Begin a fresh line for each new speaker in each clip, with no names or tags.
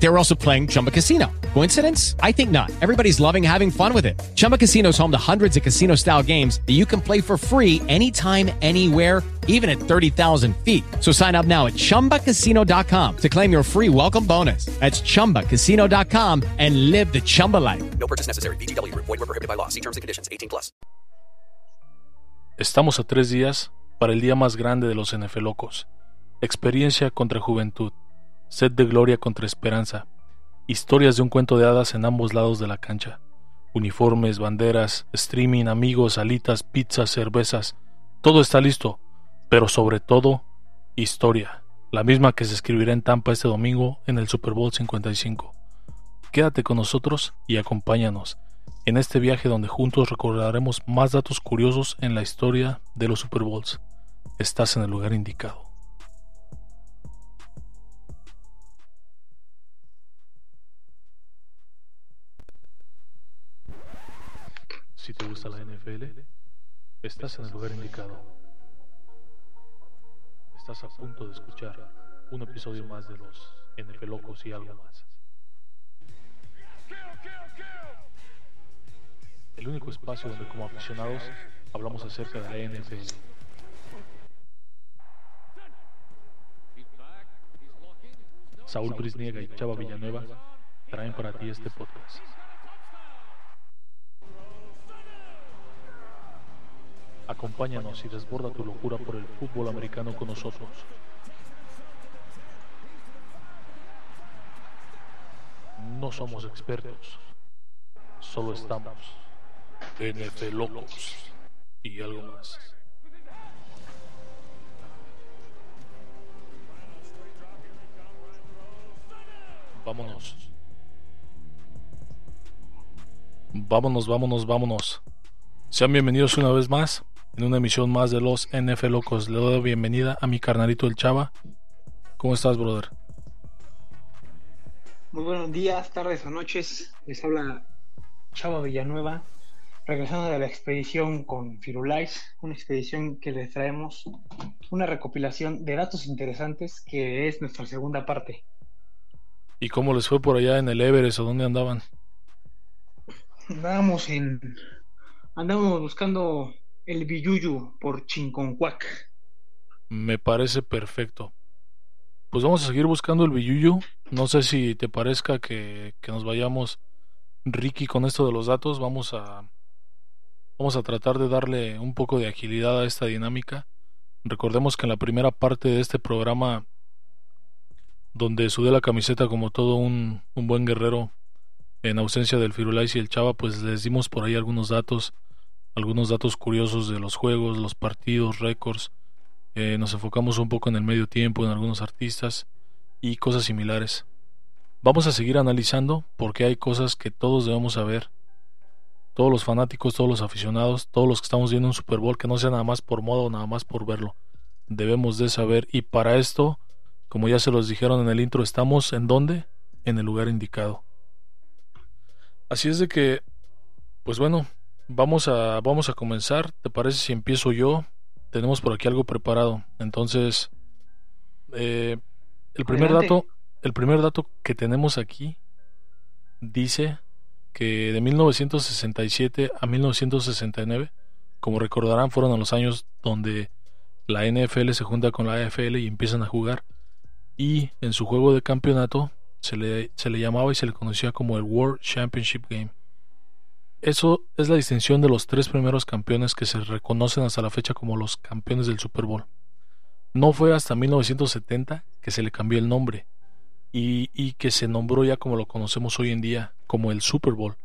They were also playing Chumba Casino. Coincidence? I think not. Everybody's loving having fun with it. Chumba Casino is home to hundreds of casino style games that you can play for free anytime, anywhere, even at 30,000 feet. So sign up now at chumbacasino.com to claim your free welcome bonus. That's chumbacasino.com and live the Chumba life.
No purchase necessary. BGW. Void were prohibited by law. See terms and conditions. 18 plus.
Estamos a tres días para el día más grande de los NFL locos. Experiencia contra juventud. Sed de gloria contra esperanza. Historias de un cuento de hadas en ambos lados de la cancha. Uniformes, banderas, streaming, amigos, alitas, pizzas, cervezas. Todo está listo. Pero sobre todo, historia. La misma que se escribirá en Tampa este domingo en el Super Bowl 55. Quédate con nosotros y acompáñanos en este viaje donde juntos recordaremos más datos curiosos en la historia de los Super Bowls. Estás en el lugar indicado. Si te gusta la NFL, estás en el lugar indicado. Estás a punto de escuchar un episodio más de los NFL Locos y algo más. El único espacio donde como aficionados hablamos acerca de la NFL. Saúl Brisniega y Chava Villanueva traen para ti este podcast. Acompáñanos y desborda tu locura por el fútbol americano con nosotros. No somos expertos, solo estamos NFL locos y algo más. Vámonos. Vámonos, vámonos, vámonos. Sean bienvenidos una vez más en una emisión más de los NF Locos. Le doy la bienvenida a mi carnalito el Chava. ¿Cómo estás, brother?
Muy buenos días, tardes o noches. Les habla Chava Villanueva, regresando de la expedición con Firulais, una expedición que les traemos una recopilación de datos interesantes que es nuestra segunda parte.
¿Y cómo les fue por allá en el Everest o dónde andaban?
Andábamos en. Andábamos buscando el Biyuyu por Chinconcuac.
Me parece perfecto. Pues vamos a seguir buscando el Biyuyu. No sé si te parezca que, que nos vayamos, Ricky, con esto de los datos. Vamos a, vamos a tratar de darle un poco de agilidad a esta dinámica. Recordemos que en la primera parte de este programa, donde sudé la camiseta como todo un, un buen guerrero, en ausencia del Firulais y el Chava, pues les dimos por ahí algunos datos, algunos datos curiosos de los juegos, los partidos, récords. Eh, nos enfocamos un poco en el medio tiempo, en algunos artistas y cosas similares. Vamos a seguir analizando porque hay cosas que todos debemos saber. Todos los fanáticos, todos los aficionados, todos los que estamos viendo un Super Bowl, que no sea nada más por moda o nada más por verlo. Debemos de saber y para esto, como ya se los dijeron en el intro, estamos en dónde? En el lugar indicado. Así es de que, pues bueno, vamos a, vamos a comenzar. ¿Te parece si empiezo yo? Tenemos por aquí algo preparado. Entonces, eh, el primer
Adelante.
dato, el primer dato que tenemos aquí dice que de 1967 a 1969, como recordarán, fueron a los años donde la NFL se junta con la AFL y empiezan a jugar. Y en su juego de campeonato se le, se le llamaba y se le conocía como el World Championship Game. Eso es la distinción de los tres primeros campeones que se reconocen hasta la fecha como los campeones del Super Bowl. No fue hasta 1970 que se le cambió el nombre y, y que se nombró ya como lo conocemos hoy en día, como el Super Bowl.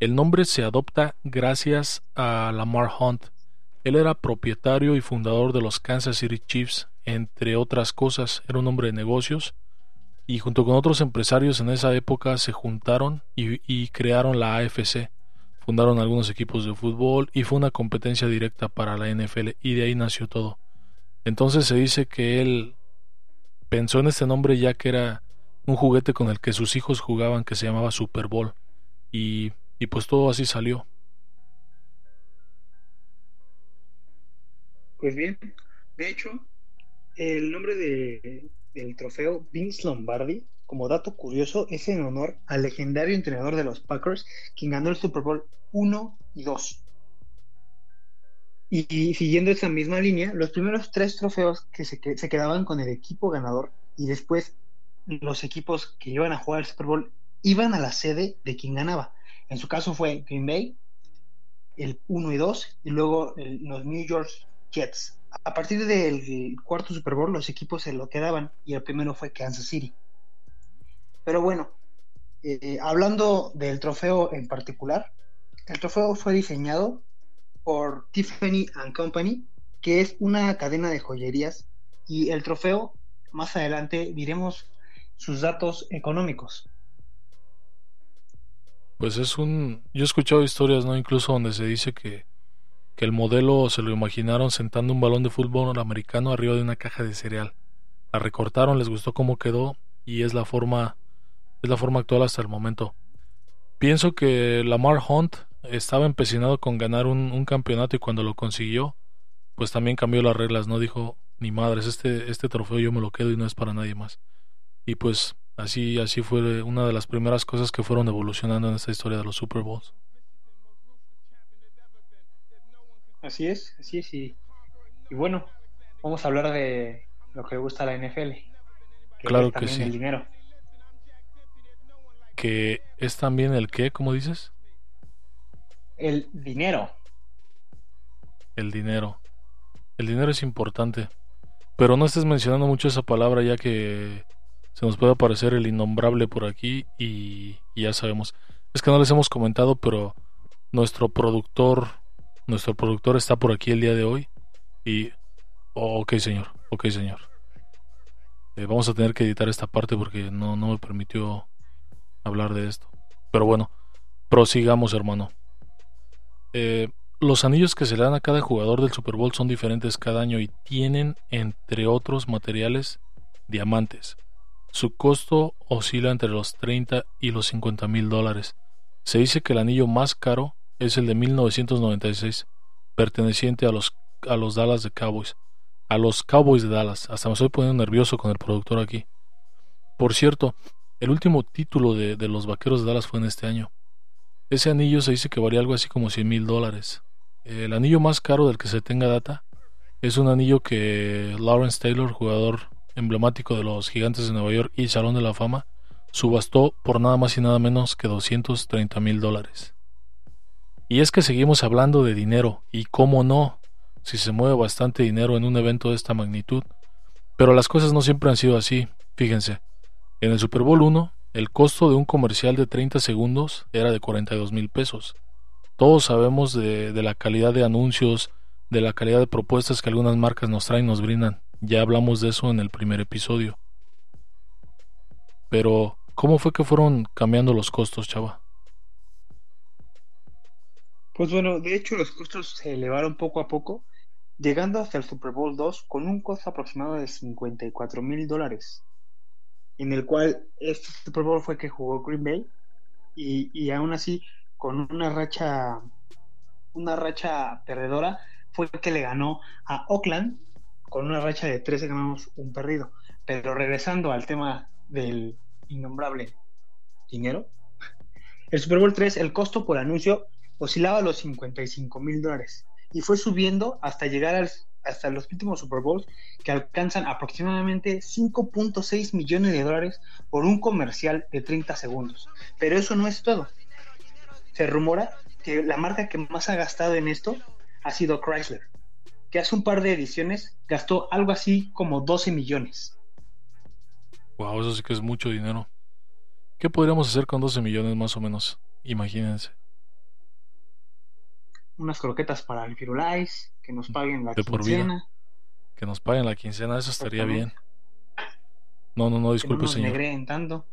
El nombre se adopta gracias a Lamar Hunt. Él era propietario y fundador de los Kansas City Chiefs, entre otras cosas, era un hombre de negocios y junto con otros empresarios en esa época se juntaron y, y crearon la AFC fundaron algunos equipos de fútbol y fue una competencia directa para la NFL y de ahí nació todo. Entonces se dice que él pensó en este nombre ya que era un juguete con el que sus hijos jugaban que se llamaba Super Bowl y, y pues todo así salió.
Pues bien, de hecho, el nombre del trofeo Vince Lombardi como dato curioso, es en honor al legendario entrenador de los Packers, quien ganó el Super Bowl 1 y 2. Y, siguiendo esa misma línea, los primeros tres trofeos que se, que se quedaban con el equipo ganador y después los equipos que iban a jugar el Super Bowl iban a la sede de quien ganaba. En su caso fue Green Bay, el 1 y 2, y luego los New York Jets. A partir del cuarto Super Bowl, los equipos se lo quedaban y el primero fue Kansas City. Pero bueno, eh, hablando del trofeo en particular, el trofeo fue diseñado por Tiffany Company, que es una cadena de joyerías, y el trofeo, más adelante diremos sus datos económicos.
Pues es un... Yo he escuchado historias, ¿no? Incluso donde se dice que, que el modelo se lo imaginaron sentando un balón de fútbol americano arriba de una caja de cereal. La recortaron, les gustó cómo quedó y es la forma es la forma actual hasta el momento. Pienso que Lamar Hunt estaba empecinado con ganar un, campeonato y cuando lo consiguió, pues también cambió las reglas, no dijo, ni madres, este, este trofeo yo me lo quedo y no es para nadie más. Y pues así, así fue una de las primeras cosas que fueron evolucionando en esta historia de los Super Bowls.
Así es, así es, y, bueno, vamos a hablar de lo que le gusta a la NFL.
claro que sí.
El dinero.
Que es también el qué, ¿cómo dices?
El dinero.
El dinero. El dinero es importante. Pero no estés mencionando mucho esa palabra ya que se nos puede aparecer el innombrable por aquí y, ya sabemos. Es que no les hemos comentado, pero nuestro productor, nuestro productor está por aquí el día de hoy y... ok, señor, ok, señor. Eh, vamos a tener que editar esta parte porque no, no me permitió hablar de esto. Pero bueno, prosigamos, hermano. Eh, los anillos que se le dan a cada jugador del Super Bowl son diferentes cada año y tienen, entre otros materiales, diamantes. Su costo oscila entre los 30 y los 50 mil dólares. Se dice que el anillo más caro es el de 1996, perteneciente a los, a los Dallas de Cowboys. A los Cowboys de Dallas. Hasta me estoy poniendo nervioso con el productor aquí. Por cierto, el último título de, los Vaqueros de Dallas fue en este año. Ese anillo se dice que varía algo así como 100 mil dólares. El anillo más caro del que se tenga data es un anillo que Lawrence Taylor, jugador emblemático de los Gigantes de Nueva York y Salón de la Fama, subastó por nada más y nada menos que 230 mil dólares. Y es que seguimos hablando de dinero, y cómo no, si se mueve bastante dinero en un evento de esta magnitud. Pero las cosas no siempre han sido así, fíjense. En el Super Bowl 1, el costo de un comercial de 30 segundos era de 42 mil pesos. Todos sabemos de, la calidad de anuncios, de la calidad de propuestas que algunas marcas nos traen, nos brindan. Ya hablamos de eso en el primer episodio. Pero, ¿cómo fue que fueron cambiando los costos, chava?
Pues bueno, de hecho los costos se elevaron poco a poco, llegando hasta el Super Bowl 2 con un costo aproximado de 54 mil dólares en el cual este Super Bowl fue que jugó Green Bay y, y aún así con una racha una racha perdedora fue que le ganó a Oakland con una racha de 13 ganamos un perdido. Pero regresando al tema del innombrable dinero, el Super Bowl 3, el costo por anuncio oscilaba a los 55 mil dólares y fue subiendo hasta llegar al hasta los últimos Super Bowls que alcanzan aproximadamente 5.6 millones de dólares por un comercial de 30 segundos. Pero eso no es todo. Se rumora que la marca que más ha gastado en esto ha sido Chrysler, que hace un par de ediciones gastó algo así como 12 millones.
Wow, eso sí que es mucho dinero. ¿Qué podríamos hacer con 12 millones más o menos? Imagínense
unas croquetas para el Firulais, que nos paguen la quincena.
Que nos paguen la quincena, eso estaría bien. No, no, no, disculpe, señor.
tanto.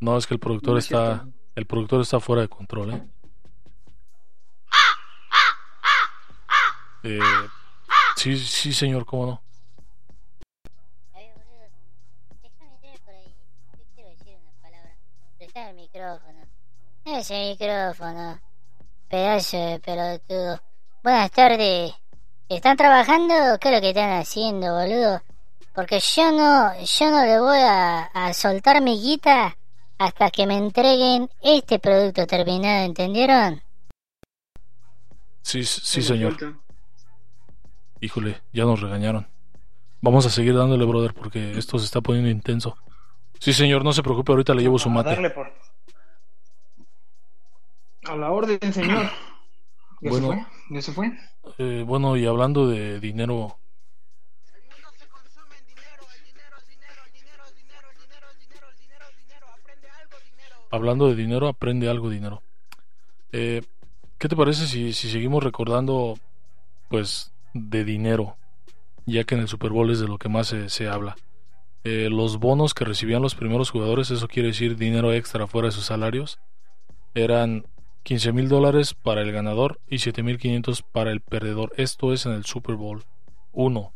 No, es que el productor está el productor está fuera de control, ¿eh? eh sí, sí, señor, cómo no.
el micrófono. Ese micrófono pedazo de pelotudo. Buenas tardes, ¿Están trabajando? ¿Qué es lo que están haciendo, boludo? Porque yo no, yo no le voy a, a soltar mi guita hasta que me entreguen este producto terminado, ¿entendieron?
Sí, sí, señor. Híjole, ya nos regañaron. Vamos a seguir dándole, brother, porque esto se está poniendo intenso. Sí, señor, no se preocupe, ahorita le llevo su
A
mate.
darle por- A la orden, señor. ¿Ya
Bueno.
se fue? ¿Ya se fue?
Eh, bueno, y hablando de dinero, hablando de dinero, aprende algo dinero. Eh, ¿Qué te parece si, si seguimos recordando, pues, de dinero? Ya que en el Super Bowl es de lo que más se, se habla. Eh, los bonos que recibían los primeros jugadores, eso quiere decir dinero extra fuera de sus salarios, eran 15 mil dólares para el ganador y 7 mil 500 para el perdedor. Esto es en el Super Bowl 1.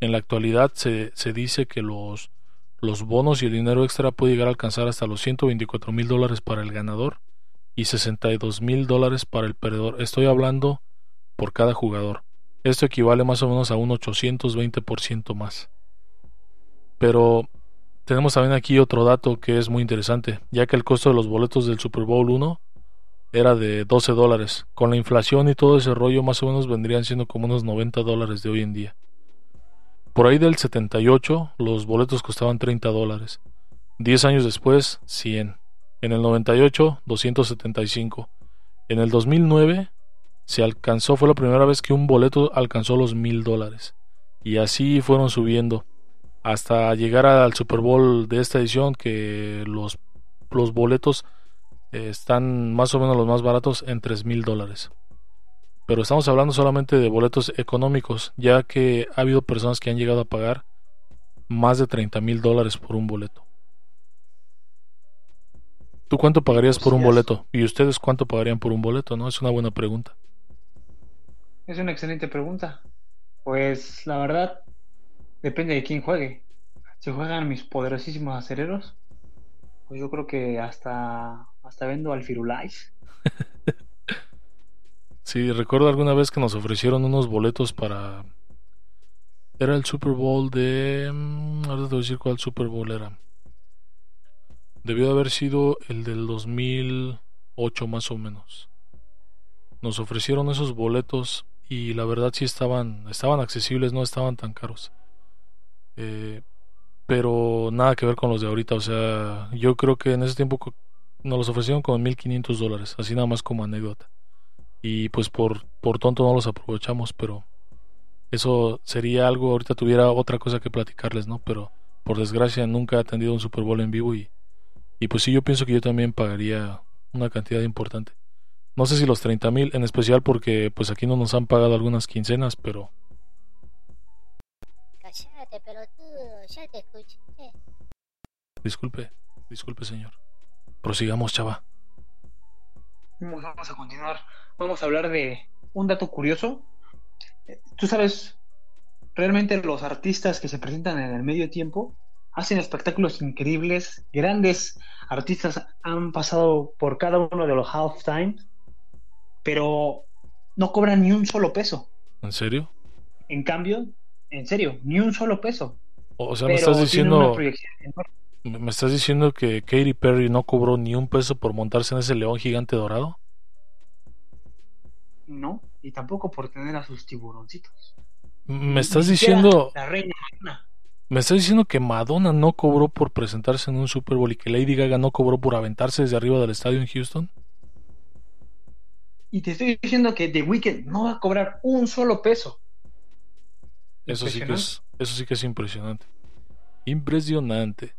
En la actualidad se, se dice que los, los bonos y el dinero extra puede llegar a alcanzar hasta los 124 mil dólares para el ganador y 62 mil dólares para el perdedor. Estoy hablando por cada jugador. Esto equivale más o menos a un 820% más. Pero tenemos también aquí otro dato que es muy interesante, ya que el costo de los boletos del Super Bowl 1 era de 12 dólares. Con la inflación y todo ese rollo más o menos vendrían siendo como unos 90 dólares de hoy en día. Por ahí del 78 los boletos costaban 30 dólares. 10 años después 100. En el 98 275. En el 2009 se alcanzó, fue la primera vez que un boleto alcanzó los 1000 dólares. Y así fueron subiendo hasta llegar al Super Bowl de esta edición que los, los boletos eh, están más o menos los más baratos en 3 mil dólares. Pero estamos hablando solamente de boletos económicos, ya que ha habido personas que han llegado a pagar más de 30 mil dólares por un boleto. ¿Tú cuánto pagarías por un boleto? ¿Y ustedes cuánto pagarían por un boleto? ¿No? Es una buena pregunta.
Es una excelente pregunta. Pues la verdad, depende de quién juegue. Si juegan mis poderosísimos acereros, pues yo creo que hasta, hasta vendo al Firulais.
Sí, recuerdo alguna vez que nos ofrecieron unos boletos para... Era el Super Bowl de... mm, Ahora te voy a decir cuál Super Bowl era. Debió de haber sido el del 2008 más o menos. Nos ofrecieron esos boletos y la verdad sí estaban, estaban accesibles, no estaban tan caros. Eh, pero nada que ver con los de ahorita, o sea, yo creo que en ese tiempo nos los ofrecieron con 1500 dólares, así nada más como anécdota y pues por, por tonto no los aprovechamos, pero eso sería algo, ahorita tuviera otra cosa que platicarles, ¿no? Pero por desgracia nunca he atendido un Super Bowl en vivo y, y pues sí, yo pienso que yo también pagaría una cantidad importante. No sé si los 30 mil, en especial porque pues aquí no nos han pagado algunas quincenas, pero
Callate, pelotudo, ya te escuché.
disculpe, disculpe señor. Prosigamos, chava.
Vamos a continuar. Vamos a hablar de un dato curioso. Tú sabes, realmente los artistas que se presentan en el medio tiempo hacen espectáculos increíbles. Grandes artistas han pasado por cada uno de los halftime, pero no cobran ni un solo peso.
¿En serio?
En cambio, en serio, ni un solo peso.
O sea, me
Pero
estás
tienen una
diciendo,
proyección enorme.
Me estás diciendo que Katy Perry no cobró ni un peso por montarse en ese león gigante dorado?
No, y tampoco por tener a sus tiburoncitos.
Me estás diciendo,
La reina
me estás diciendo que Madonna no cobró por presentarse en un Super Bowl y que Lady Gaga no cobró por aventarse desde arriba del estadio en Houston?
Y te estoy diciendo que The Weeknd no va a cobrar un solo peso.
Eso sí que es, eso sí que es impresionante. Impresionante.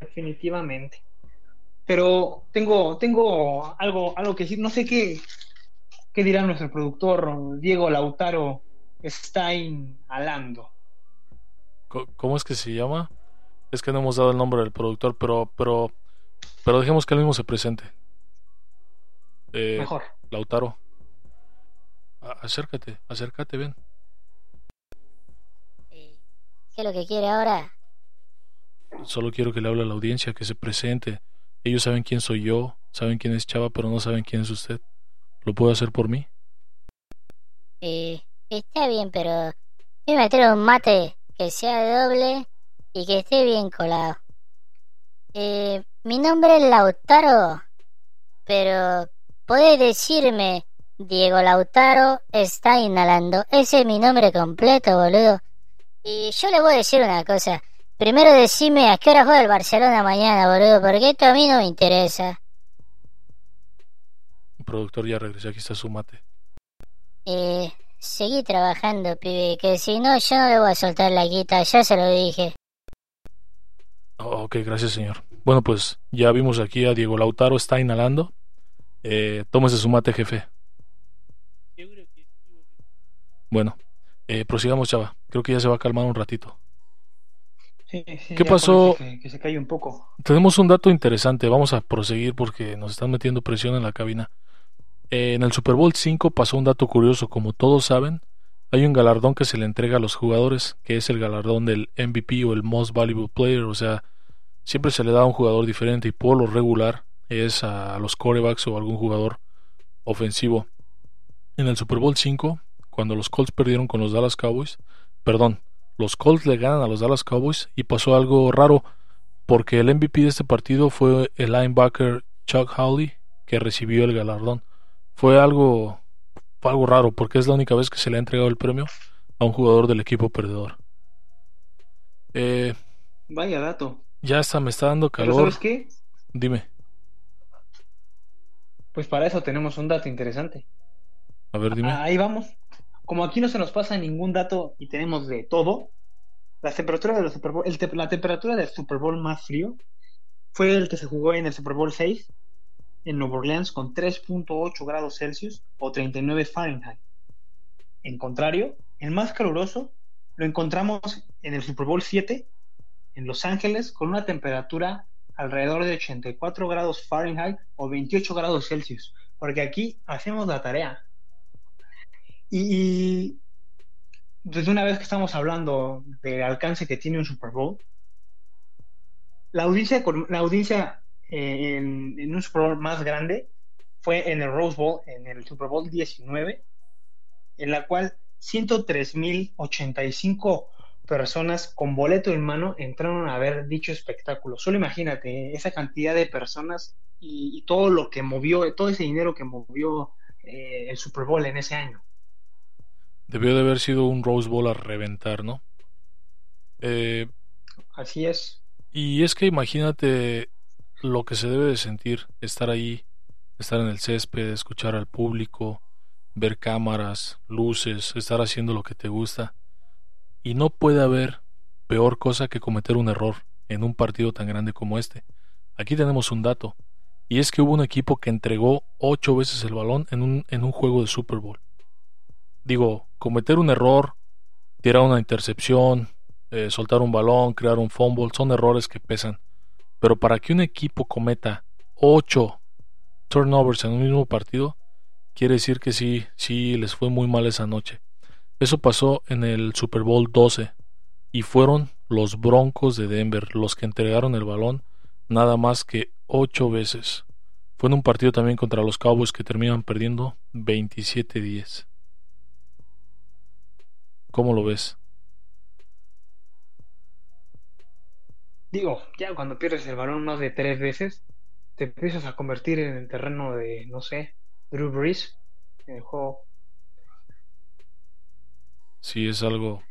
Definitivamente. Pero tengo, tengo algo, algo que decir. No sé qué, qué dirá nuestro productor Diego Lautaro Stein Alando.
¿Cómo es que se llama? Es que no hemos dado el nombre del productor, pero, pero, pero dejemos que él mismo se presente. Eh,
Mejor.
Lautaro. Acércate, acércate, ven.
Eh, ¿Qué es lo que quiere ahora?
Solo quiero que le hable a la audiencia, que se presente. Ellos saben quién soy yo, saben quién es Chava, pero no saben quién es usted. ¿Lo puede hacer por mí?
Eh, está bien, pero voy a meter un mate que sea doble y que esté bien colado. Eh, mi nombre es Lautaro, pero podés decirme Diego Lautaro está inhalando. Ese es mi nombre completo, boludo. Y yo le voy a decir una cosa. Primero decime a qué hora juega el Barcelona mañana, boludo, porque esto a mí no me interesa.
Productor, ya regresé, aquí está su mate.
Eh, seguí trabajando, pibe, que si no yo no le voy a soltar la guita, ya se lo dije.
Oh, ok, gracias, señor. Bueno, pues ya vimos aquí a Diego Lautaro, está inhalando. Eh, tómese su mate, jefe. Bueno, eh, prosigamos, chava. Creo que ya se va a calmar un ratito.
Sí, sí,
¿Qué pasó?
Que, que se calle un poco.
Tenemos un dato interesante, vamos a proseguir porque nos están metiendo presión en la cabina. Eh, en el Super Bowl 5 pasó un dato curioso, como todos saben, hay un galardón que se le entrega a los jugadores, que es el galardón del MVP o el Most Valuable Player, o sea, siempre se le da a un jugador diferente y por lo regular es a los corebacks o algún jugador ofensivo. En el Super Bowl 5, cuando los Colts perdieron con los Dallas Cowboys, perdón, los Colts le ganan a los Dallas Cowboys y pasó algo raro porque el MVP de este partido fue el linebacker Chuck Howley que recibió el galardón. Fue algo fue algo raro porque es la única vez que se le ha entregado el premio a un jugador del equipo perdedor. Eh,
Vaya dato.
ya hasta me está dando
Pero
calor.
¿sabes qué?
Dime,
Pues para eso tenemos un dato interesante.
a ver, dime.
Ah, Ahí vamos. Como aquí no se nos pasa ningún dato y tenemos de todo, la temperatura del Super Bowl más frío fue el que se jugó en el Super Bowl 6 en Nueva Orleans con 3.8 grados Celsius o 39 Fahrenheit. En contrario, el más caluroso lo encontramos en el Super Bowl 7 en Los Ángeles con una temperatura alrededor de 84 grados Fahrenheit o 28 grados Celsius, porque aquí hacemos la tarea. Y, y desde una vez que estamos hablando del alcance que tiene un Super Bowl, la audiencia, la audiencia eh, en, un Super Bowl más grande fue en el Rose Bowl, en el Super Bowl 19, en la cual 103.085 personas con boleto en mano entraron a ver dicho espectáculo. Solo imagínate esa cantidad de personas y, y todo lo que movió, todo ese dinero que movió eh, el Super Bowl en ese año.
Debió de haber sido un Rose Bowl a reventar, ¿no? Eh,
Así es.
Y es que imagínate lo que se debe de sentir, estar ahí, estar en el césped, escuchar al público, ver cámaras, luces, estar haciendo lo que te gusta. Y no puede haber peor cosa que cometer un error en un partido tan grande como este. Aquí tenemos un dato, y es que hubo un equipo que entregó ocho veces el balón en un, en un juego de Super Bowl. Digo, cometer un error, tirar una intercepción, eh, soltar un balón, crear un fumble, son errores que pesan. Pero para que un equipo cometa 8 turnovers en un mismo partido, quiere decir que sí, sí les fue muy mal esa noche. Eso pasó en el Super Bowl 12 y fueron los Broncos de Denver los que entregaron el balón nada más que 8 veces. Fue en un partido también contra los Cowboys que terminan perdiendo 27-10. ¿Cómo lo ves?
Digo, ya cuando pierdes el balón más de tres veces, te empiezas a convertir en el terreno de, no sé, Drew Brees en el juego.
Sí, es algo,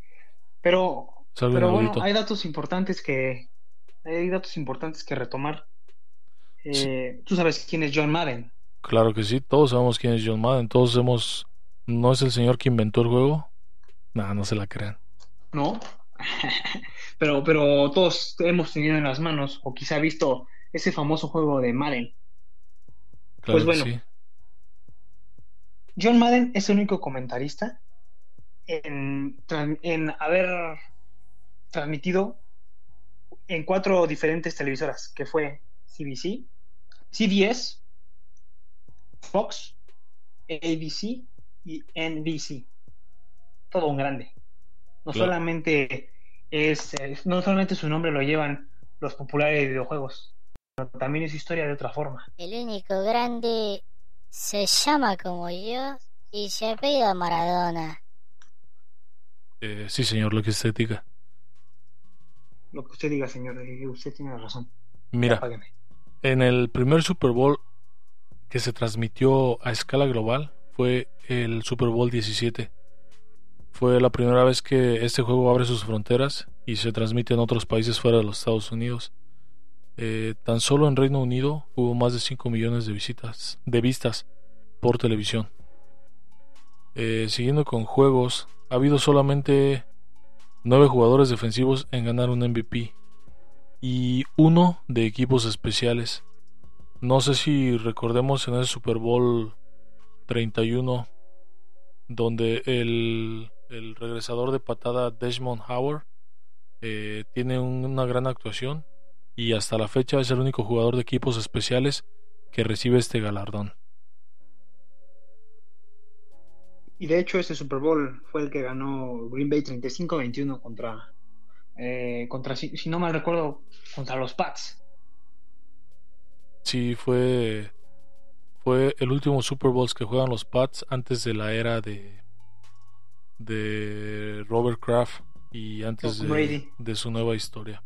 Pero,
es algo
pero bueno, hay datos importantes que hay datos importantes que retomar. Eh, Tú sabes quién es John Madden,
Claro que sí, todos sabemos quién es John Madden, todos hemos... ¿No es el señor que inventó el juego? Nah, no se la crean.
¿no? pero, pero todos hemos tenido en las manos, o quizá visto ese famoso juego de Madden.
Claro
Pues bueno.
sí.
John Madden es el único comentarista en, en haber transmitido en cuatro diferentes televisoras, que fue CBC, CBS, Fox, ABC y NBC. Todo un grande. No
Claro.
solamente es, es- no solamente su nombre lo llevan los populares videojuegos, pero también es historia de otra forma.
El único grande se llama como yo, Y se pide Maradona.
Eh, sí, señor, lo que usted diga.
Lo que usted diga, señor, eh, usted tiene razón.
Mira,
Apágueme.
en el primer Super Bowl que se transmitió a escala global fue el Super Bowl 17. Fue la primera vez que este juego abre sus fronteras y se transmite en otros países fuera de los Estados Unidos. Eh, tan solo en Reino Unido hubo más de 5 millones de visitas, de vistas por televisión. Eh, siguiendo con juegos, ha habido solamente 9 jugadores defensivos en ganar un MVP y uno de equipos especiales. No sé si recordemos en el Super Bowl 31 donde el, el regresador de patada Desmond Howard eh, tiene un- una gran actuación y hasta la fecha es el único jugador de equipos especiales que recibe este galardón.
Y de hecho, ese Super Bowl fue el que ganó Green Bay 35-21 contra, eh, contra si, si no mal recuerdo, contra los Pats.
Sí, fue, fue el último Super Bowl que juegan los Pats antes de la era de, de Robert Kraft y antes de, su nueva historia.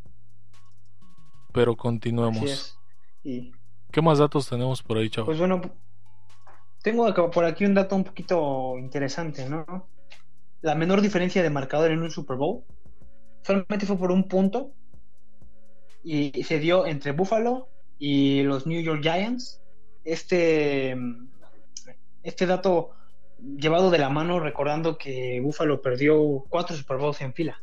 Pero continuemos.
Y
¿Qué más datos tenemos por ahí, chavo?
pues bueno, tengo por aquí un dato un poquito interesante, ¿no? La menor diferencia de marcador en un Super Bowl solamente fue por un punto y se dio entre Buffalo y los New York Giants. Este, este dato llevado de la mano recordando que Buffalo perdió cuatro Super Bowls en fila.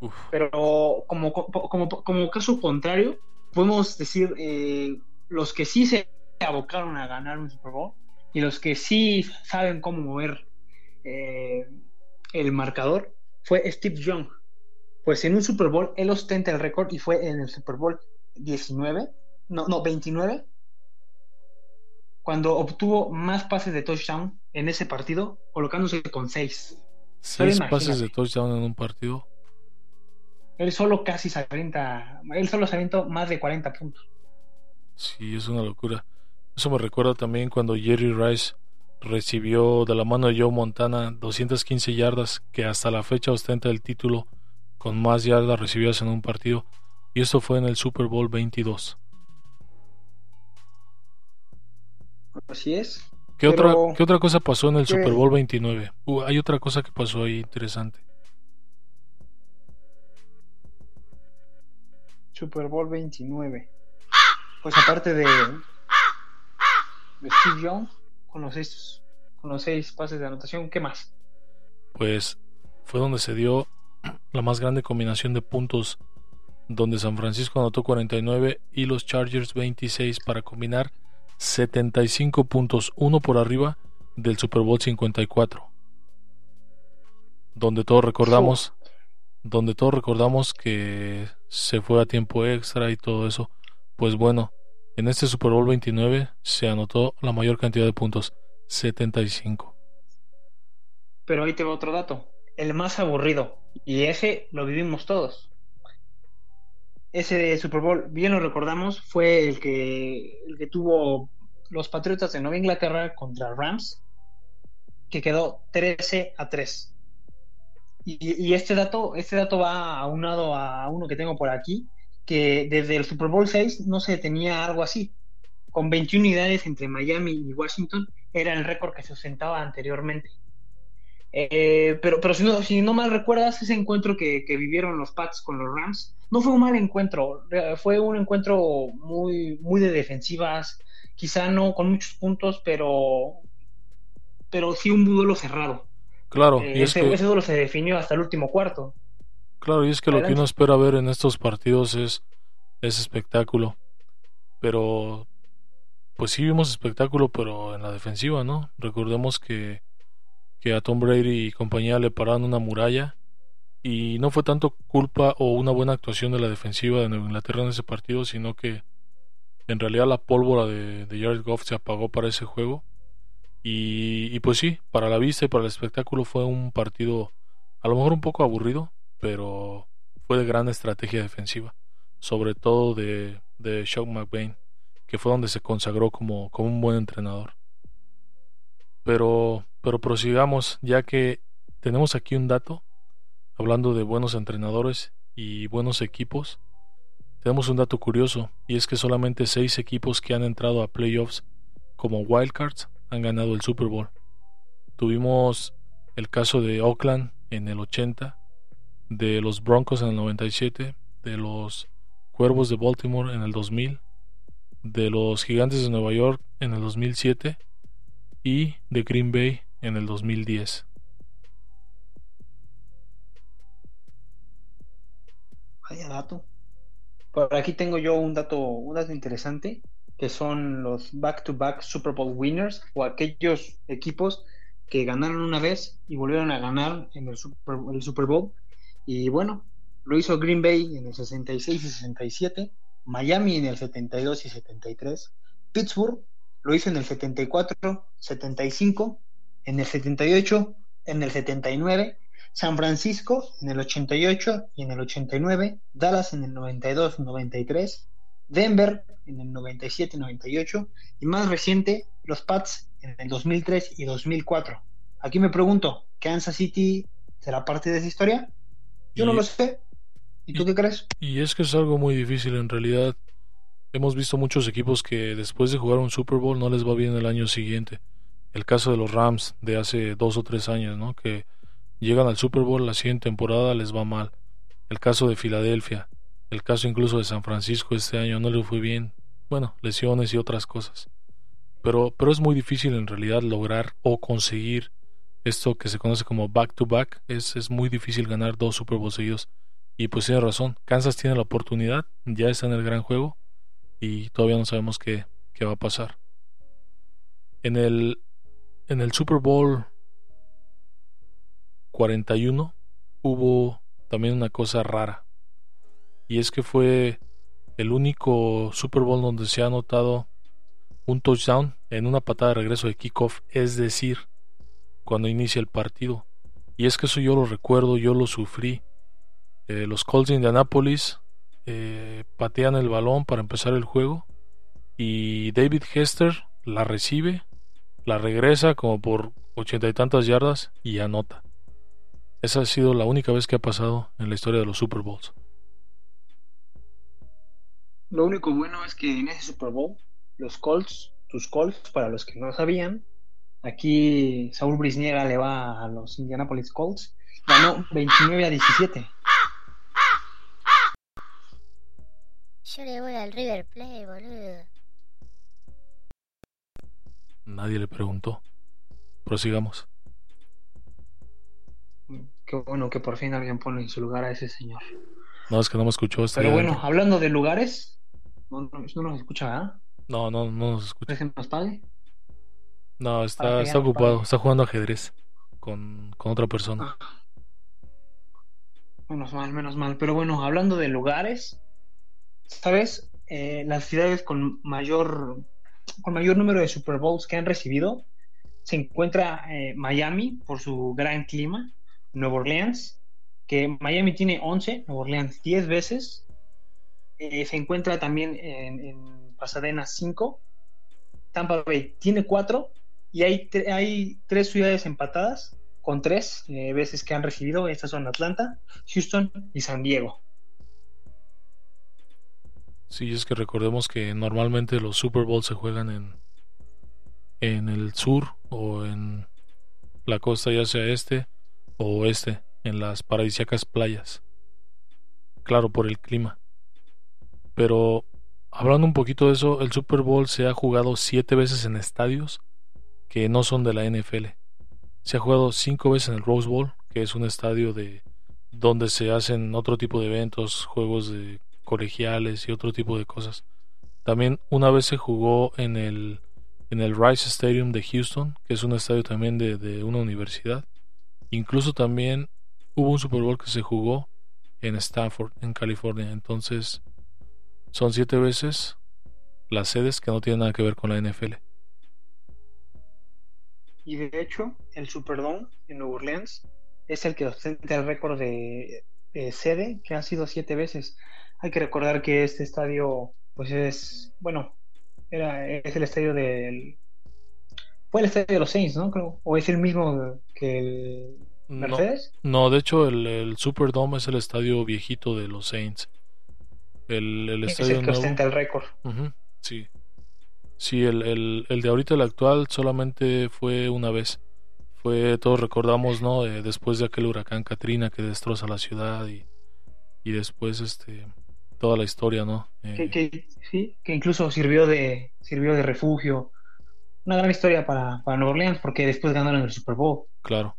Uf,
Pero como, como, como caso contrario, podemos decir eh, los que sí se abocaron a ganar un Super Bowl y los que sí saben cómo mover eh, el marcador fue Steve Young. Pues en un Super Bowl él ostenta el récord y fue en el Super Bowl 19, no, no, 29, cuando obtuvo más pases de touchdown en ese partido, colocándose con 6.
seis
imagínate.
pases de touchdown en un partido.
Él solo casi se avienta, él solo se aventó más de 40 puntos.
Sí, es una locura. Eso me recuerda también cuando Jerry Rice recibió de la mano de Joe Montana 215 yardas, que hasta la fecha ostenta el título con más yardas recibidas en un partido. Y esto fue en el Super Bowl 22.
Así es.
¿Qué,
Pero-
otra, ¿Qué otra cosa pasó en el. Super Bowl 29? Uh, hay otra cosa que pasó ahí interesante.
Super Bowl 29. Pues aparte de, de Steve Young, con los, seis, con los seis pases de anotación, ¿qué más?
Pues fue donde se dio la más grande combinación de puntos, donde San Francisco anotó 49 y los Chargers 26 para combinar 75 puntos, uno por arriba del Super Bowl 54. Donde todos recordamos, donde todos recordamos que se fue a tiempo extra y todo eso. Pues bueno, en este Super Bowl 29 se anotó la mayor cantidad de puntos, 75.
Pero ahí te va otro dato. El más aburrido. Y ese lo vivimos todos. Ese Super Bowl, bien lo recordamos, fue el que, el que tuvo los Patriotas de Nueva Inglaterra contra Rams, que quedó 13 a 3. Y, este dato, este dato va aunado a uno que tengo por aquí, que desde el Super Bowl 6 no se tenía algo así. Con 21 unidades entre Miami y Washington, era el récord que se ostentaba anteriormente. Eh, pero pero si, no, si no mal recuerdas, ese encuentro que, que vivieron los Pats con los Rams, no fue un mal encuentro, fue un encuentro muy, muy de defensivas, quizá no con muchos puntos, pero, pero sí un duelo cerrado.
Claro,
Eh,
y es
ese,
que
ese duelo se definió hasta el último cuarto.
Claro, y es que lo que uno espera ver en estos partidos es, es espectáculo. Pero, pues sí vimos espectáculo, pero en la defensiva, ¿no? Recordemos que, que a Tom Brady y compañía le pararon una muralla y no fue tanto culpa o una buena actuación de la defensiva de Nueva Inglaterra en ese partido, sino que en realidad la pólvora de, Jared Goff se apagó para ese juego. Y, y pues sí, para la vista y para el espectáculo fue un partido a lo mejor un poco aburrido, pero fue de gran estrategia defensiva, sobre todo de, de Sean McVay, que fue donde se consagró como, como un buen entrenador. Pero, pero prosigamos, ya que tenemos aquí un dato, hablando de buenos entrenadores y buenos equipos. Tenemos un dato curioso, y es que solamente seis equipos que han entrado a playoffs como wildcards han ganado el Super Bowl. Tuvimos el caso de Oakland en el 80, de los Broncos en el 97, de los Cuervos de Baltimore en el 2000, de los Gigantes de Nueva York en el 2007 y de Green Bay en el 2010.
Vaya dato. Por aquí tengo yo un dato, un dato interesante, que son los back-to-back Super Bowl winners o aquellos equipos que ganaron una vez y volvieron a ganar en el Super, el Super Bowl. Y bueno, lo hizo Green Bay en el 66 y 67, Miami en el 72 y 73, Pittsburgh lo hizo en el 74, 75, en el 78, en el 79, San Francisco en el 88 y en el 89, Dallas en el 92, 93, Denver en el 97 y 98 y más reciente los Pats en el 2003 y 2004. Aquí me pregunto, ¿Kansas City será parte de esa historia? Yo no lo sé. ¿Y tú qué crees?
Y es que es algo muy difícil en realidad. Hemos visto muchos equipos que después de jugar un Super Bowl no les va bien el año siguiente. El caso de los Rams de hace dos o tres años, ¿no? Que llegan al Super Bowl la siguiente temporada les va mal. El caso de Filadelfia, el caso incluso de San Francisco este año no le fue bien. Bueno, lesiones y otras cosas. Pero, pero es muy difícil en realidad lograr o conseguir esto que se conoce como back to back. Es, es muy difícil ganar dos Super Bowls seguidos. Y pues tiene razón, Kansas tiene la oportunidad, ya está en el gran juego y todavía no sabemos qué, qué va a pasar. En el, en el Super Bowl 41 hubo también una cosa rara. Y es que fue el único Super Bowl donde se ha anotado un touchdown en una patada de regreso de kickoff, es decir, cuando inicia el partido. Y es que eso yo lo recuerdo, yo lo sufrí. Eh, los Colts de Indianapolis eh, patean el balón para empezar el juego y David Hester la recibe, la regresa como por ochenta y tantas yardas y anota. Esa ha sido la única vez que ha pasado en la historia de los Super Bowls.
Lo único bueno es que en ese Super Bowl, los Colts, tus Colts, para los que no sabían, aquí Saúl Brisniega le va a los Indianapolis Colts, ganó 29 a 17.
Yo le voy al River Plate, boludo.
Nadie le preguntó. Prosigamos.
Qué bueno que por fin alguien pone en su lugar a ese señor.
No, es que no me escuchó.
Pero bueno, hablando de lugares, no, no, no nos escucha, ¿verdad?
No, no, no nos escucha.
¿Crees que nos pague?
No, está, ocupado. Está jugando ajedrez con, con otra persona.
Ah. Menos mal, menos mal. Pero bueno, hablando de lugares, ¿sabes? Eh, las ciudades con mayor, con mayor número de Super Bowls que han recibido se encuentra eh, Miami por su gran clima, Nueva Orleans, que Miami tiene 11, Nueva Orleans 10 veces. Eh, se encuentra también en, en Pasadena 5. Tampa Bay tiene 4 y hay, hay tres ciudades empatadas con tres eh, veces que han recibido. Estas son Atlanta, Houston y San Diego.
Sí, es que recordemos que normalmente los Super Bowls se juegan en, en el sur o en la costa, ya sea este o oeste, en las paradisíacas playas. Claro, por el clima. Pero hablando un poquito de eso, el Super Bowl se ha jugado siete veces en estadios que no son de la NFL. Se ha jugado cinco veces en el Rose Bowl, que es un estadio de donde se hacen otro tipo de eventos, juegos de colegiales y otro tipo de cosas. También una vez se jugó en el en el Rice Stadium de Houston, que es un estadio también de, de una universidad. Incluso también hubo un Super Bowl que se jugó en Stanford, en California. Entonces, son siete veces las sedes que no tienen nada que ver con la NFL.
Y de hecho, el Superdome en Nueva Orleans es el que ostenta el récord de, de sede, que ha sido siete veces. Hay que recordar que este estadio, pues es, bueno, era, es el estadio del, fue el estadio de los Saints, ¿no? Creo. O es el mismo que el Mercedes.
no, de hecho el, el Superdome es el estadio viejito de los Saints. El, el
Es
estadio
el que
nuevo.
ostenta el récord.
Sí. Sí, el, el, el de ahorita, el actual, solamente fue una vez. Fue, todos recordamos, ¿no? Eh, después de aquel huracán Katrina que destroza la ciudad y, y después, este, toda la historia, ¿no? Eh,
Que, que- sí, que incluso sirvió de, sirvió de refugio. Una gran historia para, para Nueva Orleans porque después ganaron el Super Bowl.
Claro.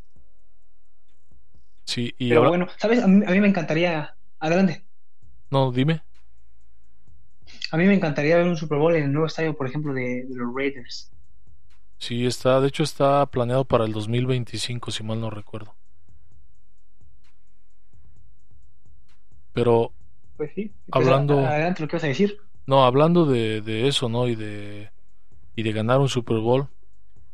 Sí, y
Pero
ahora,
bueno, ¿sabes? A mí, a mí me encantaría. Adelante.
no, dime.
A mí me encantaría ver un Super Bowl en el nuevo estadio, por ejemplo, de, de los Raiders.
Sí, está, de hecho está planeado para el 2025, si mal no recuerdo. Pero
Pues sí.
Hablando-
Adelante, lo que vas a decir.
No, hablando de, de eso, ¿no? Y de, y de ganar un Super Bowl,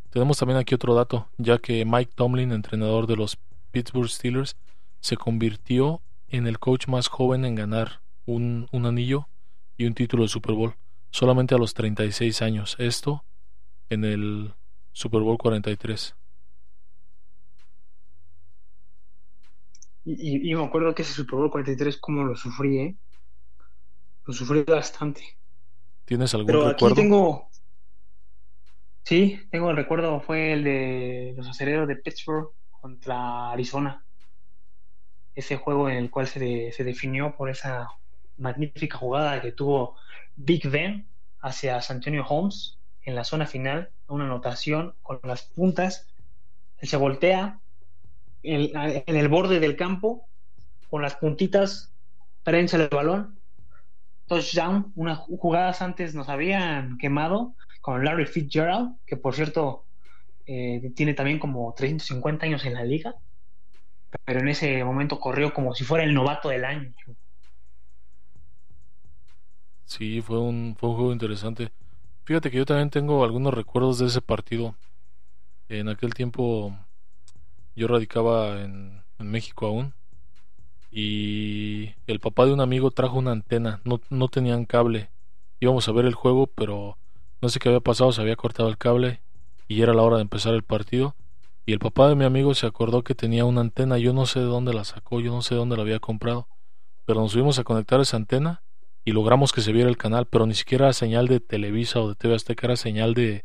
tenemos también aquí otro dato, ya que Mike Tomlin, entrenador de los Pittsburgh Steelers, se convirtió en el coach más joven en ganar un, un anillo y un título de Super Bowl, solamente a los 36 años. Esto en el Super Bowl 43.
Y, y- y me acuerdo que ese Super Bowl 43, como lo sufrí, ¿eh? Lo sufrí bastante.
¿Tienes algún
Pero aquí
recuerdo?
tengo. Sí, tengo el recuerdo, fue el de los aceleros de Pittsburgh contra Arizona. Ese juego en el cual se, de- se definió por esa magnífica jugada que tuvo Big Ben hacia Antonio Holmes en la zona final, una anotación con las puntas. Él se voltea en, en el borde del campo con las puntitas, prensa el balón touchdown, unas jugadas antes nos habían quemado con Larry Fitzgerald, que por cierto eh, tiene también como 350 años en la liga, pero en ese momento corrió como si fuera el novato del año.
Sí, fue un, fue un juego interesante. Fíjate que yo también tengo algunos recuerdos de ese partido. En aquel tiempo yo radicaba en, en México aún. Y el papá de un amigo trajo una antena. No, no tenían cable. Íbamos a ver el juego, pero no sé qué había pasado. Se había cortado el cable y era la hora de empezar el partido. Y el papá de mi amigo se acordó que tenía una antena. Yo no sé de dónde la sacó, yo no sé de dónde la había comprado. Pero nos subimos a conectar esa antena y logramos que se viera el canal, pero ni siquiera era señal de Televisa o de TV Azteca, era señal de,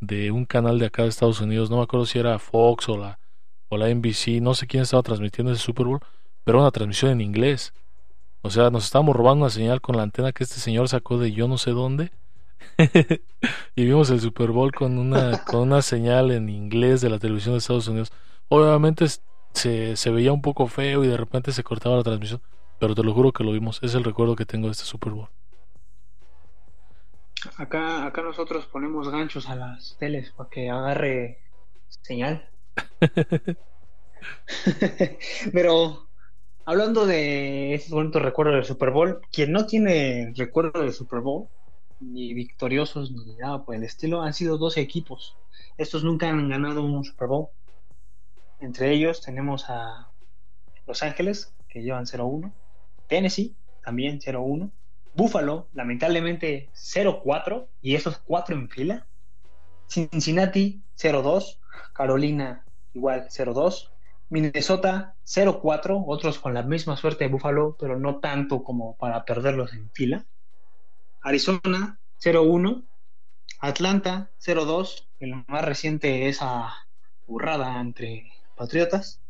de un canal de acá de Estados Unidos. No me acuerdo si era Fox o la, o la NBC, no sé quién estaba transmitiendo ese Super Bowl, pero era una transmisión en inglés. O sea, nos estábamos robando una señal con la antena que este señor sacó de yo no sé dónde. y vimos el Super Bowl con una, con una señal en inglés de la televisión de Estados Unidos. Obviamente se, se veía un poco feo y de repente se cortaba la transmisión. Pero te lo juro que lo vimos. Es el recuerdo que tengo de este Super Bowl.
Acá, acá nosotros ponemos ganchos a las teles para que agarre señal. Pero hablando de esos bonitos recuerdos del Super Bowl, quien no tiene recuerdo del Super Bowl, ni victoriosos ni nada por el estilo, han sido 12 equipos. Estos nunca han ganado un Super Bowl. Entre ellos tenemos a Los Ángeles, que llevan 0-1, Tennessee, también 0-1, Buffalo, lamentablemente 0-4, y esos cuatro en fila, Cincinnati 0-2, Carolina igual 0-2, Minnesota 0-4, otros con la misma suerte de Buffalo, pero no tanto como para perderlos en fila. Arizona 0-1, Atlanta 0-2, el más reciente esa burrada entre Patriotas.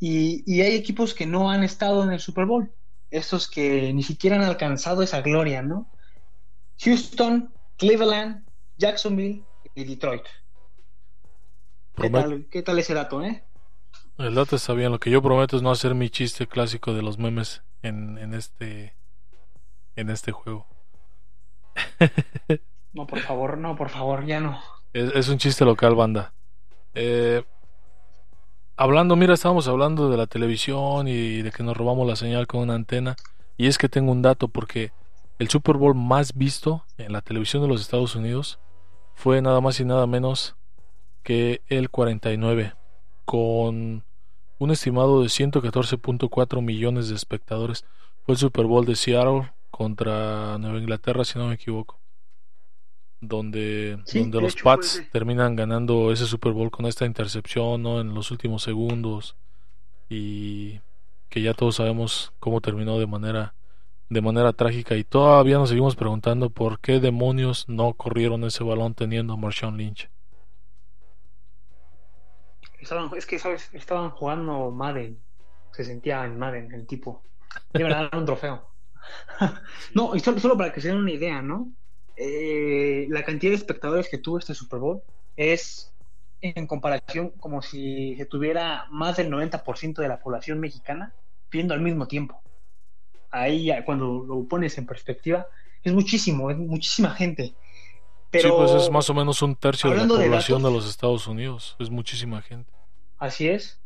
Y, y, hay equipos que no han estado en el Super Bowl, estos que ni siquiera han alcanzado esa gloria, ¿no? Houston, Cleveland, Jacksonville y Detroit. ¿Qué tal, ¿Qué tal ese dato, eh?
El dato está bien. Lo que yo prometo es no hacer mi chiste clásico de los memes en, en este en este juego.
no, por favor, no, por favor, ya no.
Es, un chiste local, banda. Eh, hablando, mira, estábamos hablando de la televisión y de que nos robamos la señal con una antena. Y es que tengo un dato porque el Super Bowl más visto en la televisión de los Estados Unidos fue nada más y nada menos que el 49, con un estimado de 114.4 millones de espectadores. Fue el Super Bowl de Seattle contra Nueva Inglaterra, si no me equivoco. donde,
Sí,
donde
de
los
hecho
Pats terminan ganando ese Super Bowl con esta intercepción, ¿no? En los últimos segundos y que ya todos sabemos cómo terminó de manera de manera trágica y todavía nos seguimos preguntando por qué demonios no corrieron ese balón teniendo a Marshawn Lynch.
Estaban, es que, ¿sabes? Estaban jugando Madden. Se sentía en Madden el tipo. Iban a dar un trofeo. No, y solo, solo para que se den una idea, ¿no? Eh, la cantidad de espectadores que tuvo este Super Bowl es en comparación como si se tuviera más del 90% de la población mexicana viendo al mismo tiempo. Ahí ya, cuando lo pones en perspectiva, es muchísimo, es muchísima gente. Pero
sí, pues es más o menos un tercio de la
de
población de,
datos-
los Estados Unidos. Es muchísima gente.
Así es.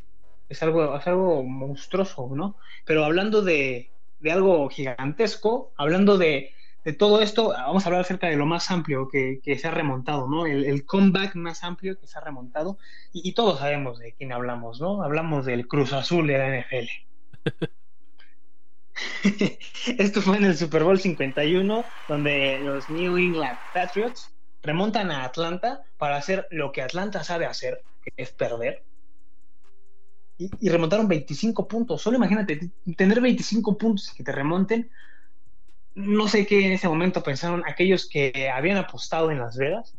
Es algo, es algo monstruoso, ¿no? Pero hablando de, de algo gigantesco, hablando de, de todo esto, vamos a hablar acerca de lo más amplio que, que se ha remontado, ¿no? El, comeback más amplio que se ha remontado. Y, y todos sabemos de quién hablamos, ¿no? Hablamos del Cruz Azul de la NFL. Esto fue en el Super Bowl 51, donde los New England Patriots remontan a Atlanta para hacer lo que Atlanta sabe hacer, que es perder. Y, remontaron 25 puntos. Solo imagínate, tener 25 puntos y que te remonten. No sé qué en ese momento pensaron aquellos que habían apostado en Las Vegas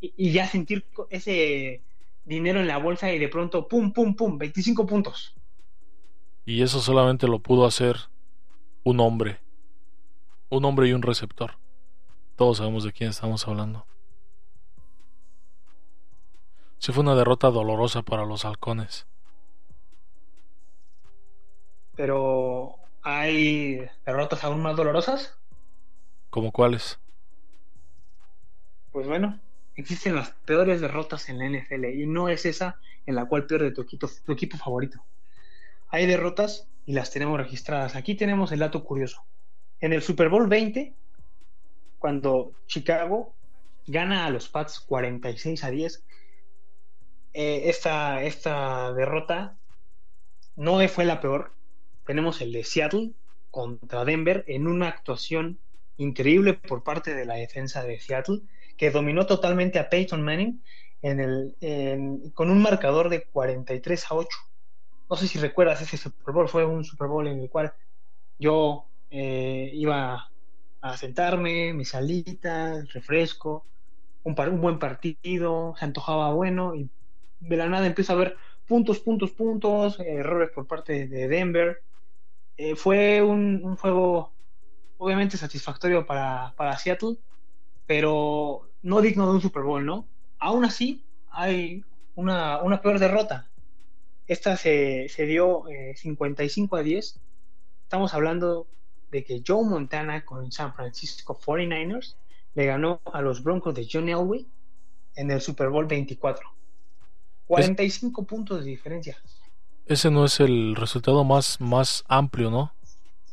y, y ya sentir ese dinero en la bolsa y de pronto, pum, pum, pum, 25 puntos.
Y eso solamente lo pudo hacer un hombre. Un hombre y un receptor. Todos sabemos de quién estamos hablando. Sí fue una derrota dolorosa para los halcones.
Pero hay derrotas aún más dolorosas.
¿Como cuáles?
Pues bueno, existen las peores derrotas en la NFL y no es esa en la cual pierde tu equipo, tu equipo favorito. Hay derrotas y las tenemos registradas. Aquí tenemos el dato curioso. En el Super Bowl 20, cuando Chicago gana a los Pats 46 a 10, eh, esta, esta derrota no fue la peor. Tenemos el de Seattle contra Denver en una actuación increíble por parte de la defensa de Seattle, que dominó totalmente a Peyton Manning en el, con un marcador de 43 a 8. No sé si recuerdas ese Super Bowl, fue un Super Bowl en el cual yo eh, iba a sentarme, mis salitas, refresco, un, par- un buen partido, se antojaba bueno y de la nada empiezo a ver puntos, puntos, puntos, errores por parte de Denver. Eh, fue un, un juego obviamente satisfactorio para, para Seattle, pero no digno de un Super Bowl, ¿no? Aún así, hay una, una peor derrota. Esta se, se dio eh, 55 a 10. Estamos hablando de que Joe Montana con San Francisco 49ers le ganó a los Broncos de John Elway en el Super Bowl 24. 45 puntos de diferencia.
Ese no es el resultado más, más amplio, ¿no?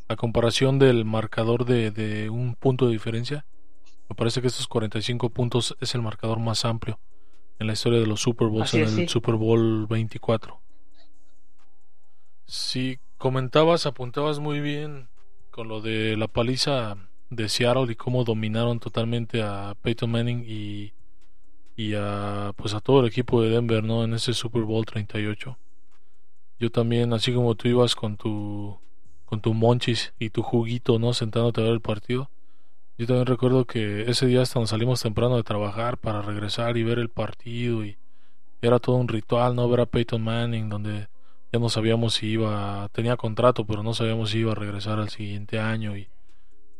A comparación del marcador de, de un punto de diferencia. Me parece que estos 45 puntos es el marcador más amplio en la historia de los Super Bowls
Así
en
es,
el
sí.
Super Bowl 24. Si comentabas, apuntabas muy bien con lo de la paliza de Seattle y cómo dominaron totalmente a Peyton Manning y, y a pues a todo el equipo de Denver, ¿no? En ese Super Bowl 38. Yo también, así como tú ibas con tu con tu monchis y tu juguito, ¿no? Sentándote a ver el partido. Yo también recuerdo que ese día hasta nos salimos temprano de trabajar para regresar y ver el partido y era todo un ritual, ¿no? Ver a Peyton Manning donde ya no sabíamos si iba, tenía contrato, pero no sabíamos si iba a regresar al siguiente año y,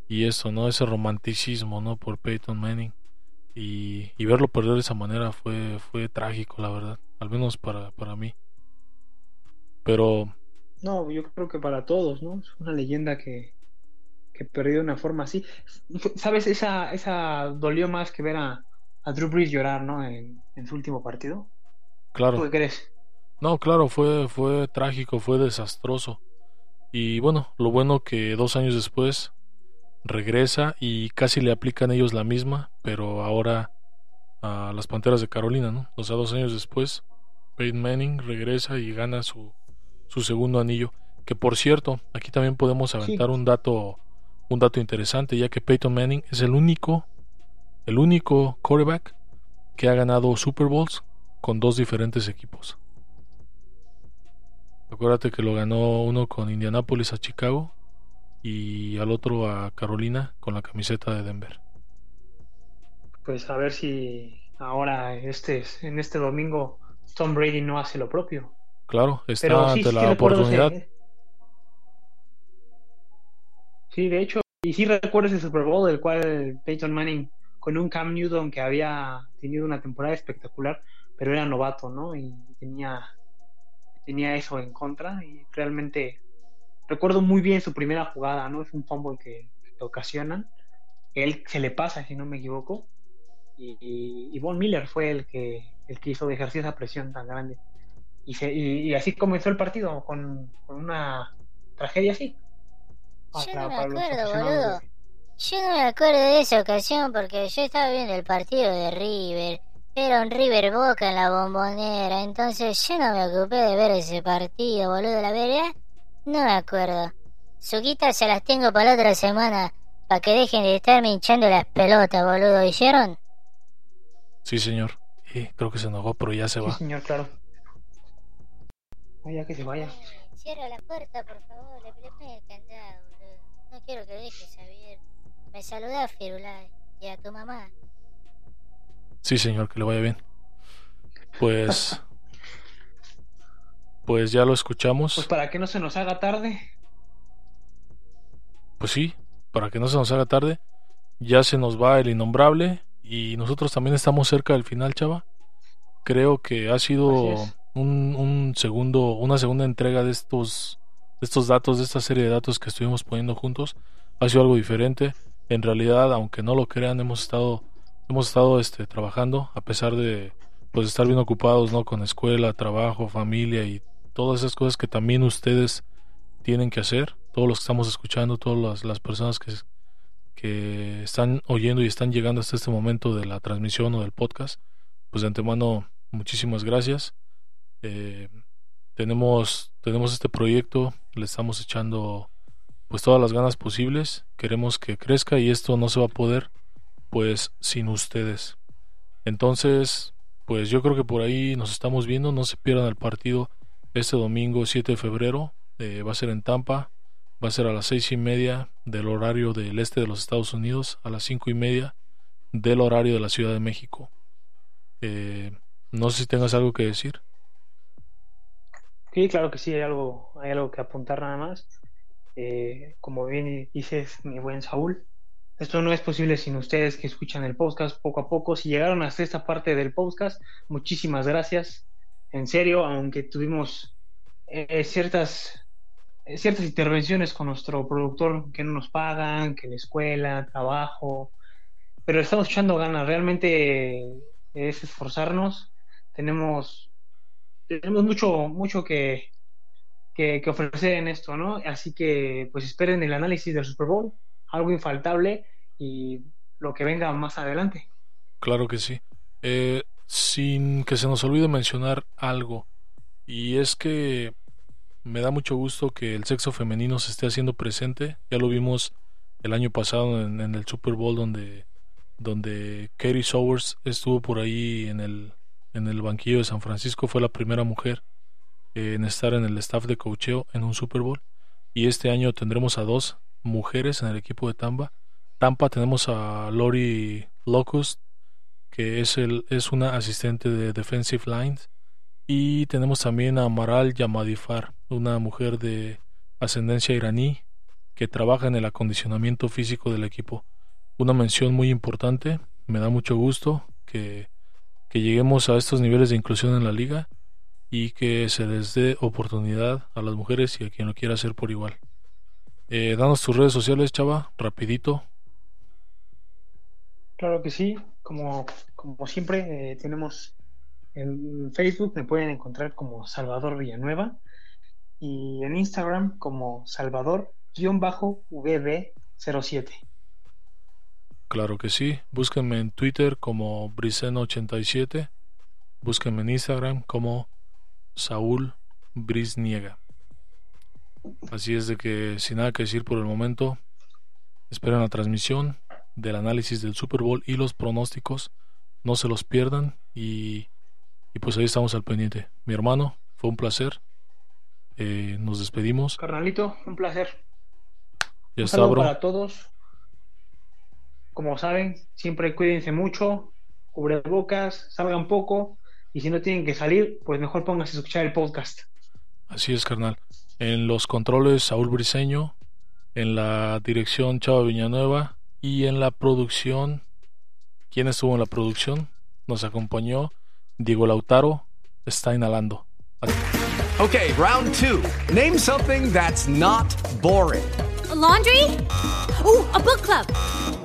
y eso, ¿no? Ese romanticismo, ¿no? Por Peyton Manning y, verlo perder de esa manera fue, fue trágico, la verdad, al menos para, para mí. Pero
No, yo creo que para todos, ¿no? Es una leyenda que, que perdió de una forma así. ¿Sabes? Esa, esa dolió más que ver a, a Drew Brees llorar, ¿no? En, en su último partido. ¿Tú
claro,
qué crees?
no, claro, fue, fue trágico, fue desastroso. Y bueno, lo bueno que dos años después regresa y casi le aplican ellos la misma, pero ahora a las Panteras de Carolina, ¿no? O sea, dos años después, Peyton Manning regresa y gana su, su segundo anillo. Que por cierto, aquí también podemos aventar un dato un dato interesante, ya que Peyton Manning es el único el único quarterback que ha ganado Super Bowls con dos diferentes equipos. Acuérdate que lo ganó uno con Indianapolis a Chicago y al otro a Carolina con la camiseta de Denver.
Pues a ver si ahora este, en este domingo Tom Brady no hace lo propio.
Claro, está
Pero sí,
ante
sí
la
ese-
oportunidad.
Sí, de hecho, y sí recuerdo ese Super Bowl del cual Peyton Manning con un Cam Newton que había tenido una temporada espectacular, pero era novato, ¿no? Y tenía tenía eso en contra y realmente recuerdo muy bien su primera jugada, ¿no? Es un fumble que, que ocasionan. Él se le pasa, si no me equivoco. Y, y, y Von Miller fue el que, el que hizo ejercer esa presión tan grande. Y, se- y- y así comenzó el partido, con, con una tragedia así.
Yo no me acuerdo, boludo.
de-
Yo no me acuerdo de esa ocasión porque yo estaba viendo el partido de River. Era un River Boca en la bombonera, entonces yo no me ocupé de ver ese partido, boludo. La verdad, no me acuerdo. Suquitas se las tengo para la otra semana, para que dejen de estarme hinchando las pelotas, boludo. ¿Oyeron?
Sí, señor. Y creo que se enojó, pero ya se
Sí,
va.
señor, claro. Vaya que se vaya.
Cierra la puerta, por favor. Le, le pone el candado, boludo. No quiero que dejes abierto. Me saluda Firulai y a tu mamá.
Sí, señor, que le vaya bien. Pues. Pues ya lo escuchamos.
Pues para que no se nos haga tarde,
Pues sí, para que no se nos haga tarde. Ya se nos va el innombrable. Y nosotros también estamos cerca del final, chava. Creo que ha sido. Un, un segundo, una segunda entrega de estos, de estos datos, de esta serie de datos que estuvimos poniendo juntos. Ha sido algo diferente. En realidad, aunque no lo crean, hemos estado, hemos estado este, trabajando, a pesar de pues estar bien ocupados, ¿no? Con escuela, trabajo, familia y todas esas cosas que también ustedes tienen que hacer. Todos los que estamos escuchando, todas las, las personas que, que están oyendo y están llegando hasta este momento de la transmisión o del podcast, pues de antemano, muchísimas gracias. Eh, tenemos, tenemos este proyecto, le estamos echando pues todas las ganas posibles. Queremos que crezca y esto no se va a poder pues sin ustedes. Entonces, pues yo creo que por ahí nos estamos viendo. No se pierdan el partido este domingo 7 de febrero. Eh, va a ser en Tampa. Va a ser a las seis y media del horario del este de los Estados Unidos, a las cinco y media del horario de la Ciudad de México. Eh, no sé si tengas algo que decir.
Sí, claro que sí, hay algo, hay algo que apuntar nada más. Eh, como bien dices, mi buen Saúl, esto no es posible sin ustedes que escuchan el podcast poco a poco. Si llegaron hasta esta parte del podcast, muchísimas gracias. En serio, aunque tuvimos eh, ciertas, eh, ciertas intervenciones con nuestro productor que no nos pagan, que la escuela, trabajo, pero estamos echando ganas. Realmente es esforzarnos. Tenemos tenemos mucho, mucho que, que, que ofrecer en esto, ¿no? Así que pues esperen el análisis del Super Bowl, algo infaltable y lo que venga más adelante.
Claro que sí. Eh, sin que se nos olvide mencionar algo, y es que me da mucho gusto que el sexo femenino se esté haciendo presente. Ya lo vimos el año pasado en, el Super Bowl donde, donde Katie Sowers estuvo por ahí en el, en el banquillo de San Francisco. Fue la primera mujer en estar en el staff de cocheo en un Super Bowl. Y este año tendremos a dos mujeres en el equipo de Tampa. Tampa tenemos a Lori Locust, que es, el, es una asistente de Defensive Lines. Y tenemos también a Maral Yamadifar, una mujer de ascendencia iraní que trabaja en el acondicionamiento físico del equipo. Una mención muy importante, me da mucho gusto que, que lleguemos a estos niveles de inclusión en la liga y que se les dé oportunidad a las mujeres y a quien lo quiera hacer por igual. Eh, danos tus redes sociales, chava, rapidito.
Claro que sí, como, como siempre eh, tenemos en Facebook, me pueden encontrar como Salvador Villanueva y en Instagram como Salvador-VB07.
Claro que sí. Búsquenme en Twitter como Brisen87. Búsquenme en Instagram como Saúl Brisniega. Así es de que sin nada que decir por el momento, esperen la transmisión del análisis del Super Bowl y los pronósticos. No se los pierdan y, y pues ahí estamos al pendiente. Mi hermano, fue un placer. Eh, nos despedimos.
Carnalito, un placer.
Ya
un
está, bro.
para todos. Como saben, siempre cuídense mucho, cubrebocas, salgan poco y si no tienen que salir, pues mejor pónganse a escuchar el podcast.
Así es, carnal. En los controles, Saúl Briseño. En la dirección, Chava Villanueva. Y en la producción, ¿quién estuvo en la producción? Nos acompañó Diego Lautaro. Está inhalando.
Okay, round two. Name something that's not boring.
A laundry? Ooh, a book club.